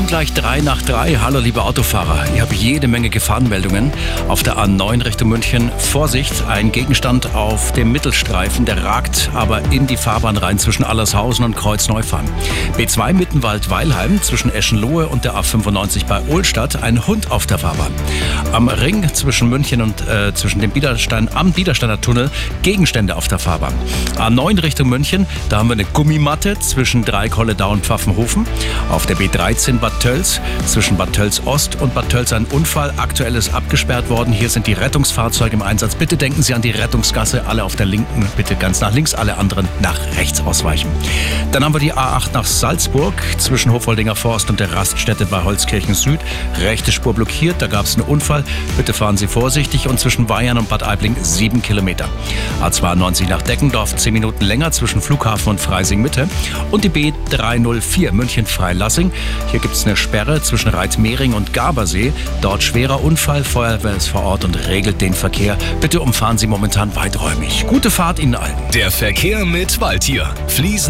um gleich drei nach drei. Hallo liebe Autofahrer, ich habe jede Menge Gefahrenmeldungen auf der A9 Richtung München. Vorsicht, ein Gegenstand auf dem Mittelstreifen, der ragt aber in die Fahrbahn rein zwischen Allershausen und Kreuzneufahn. B2 Mittenwald-Weilheim zwischen Eschenlohe und der A95 bei Ohlstadt, ein Hund auf der Fahrbahn. Am Ring zwischen München und äh, zwischen dem Biederstein, am Biedersteiner Tunnel Gegenstände auf der Fahrbahn. A9 Richtung München, da haben wir eine Gummimatte zwischen Dreikolledau und Pfaffenhofen. Auf der B13 Bad Tölz, zwischen Bad Tölz Ost und Bad Tölz ein Unfall. Aktuell ist abgesperrt worden. Hier sind die Rettungsfahrzeuge im Einsatz. Bitte denken Sie an die Rettungsgasse. Alle auf der linken, bitte ganz nach links, alle anderen nach rechts ausweichen. Dann haben wir die A8 nach Salzburg zwischen Hofholdinger Forst und der Raststätte bei Holzkirchen Süd. Rechte Spur blockiert, da gab es einen Unfall. Bitte fahren Sie vorsichtig und zwischen Bayern und Bad Aibling sieben Kilometer. A92 nach Deckendorf zehn Minuten länger zwischen Flughafen und Freising Mitte. Und die B304 München Freilassing. Hier gibt es eine Sperre zwischen Reitmehring und Gabersee. Dort schwerer Unfall. Feuerwehr ist vor Ort und regelt den Verkehr. Bitte umfahren Sie momentan weiträumig. Gute Fahrt Ihnen allen. Der Verkehr mit Waldtier. Fliesen,